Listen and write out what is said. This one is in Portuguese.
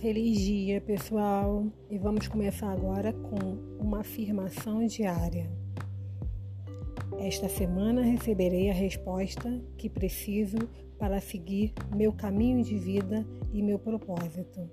Feliz dia, pessoal! E vamos começar agora com uma afirmação diária. Esta semana receberei a resposta que preciso para seguir meu caminho de vida e meu propósito.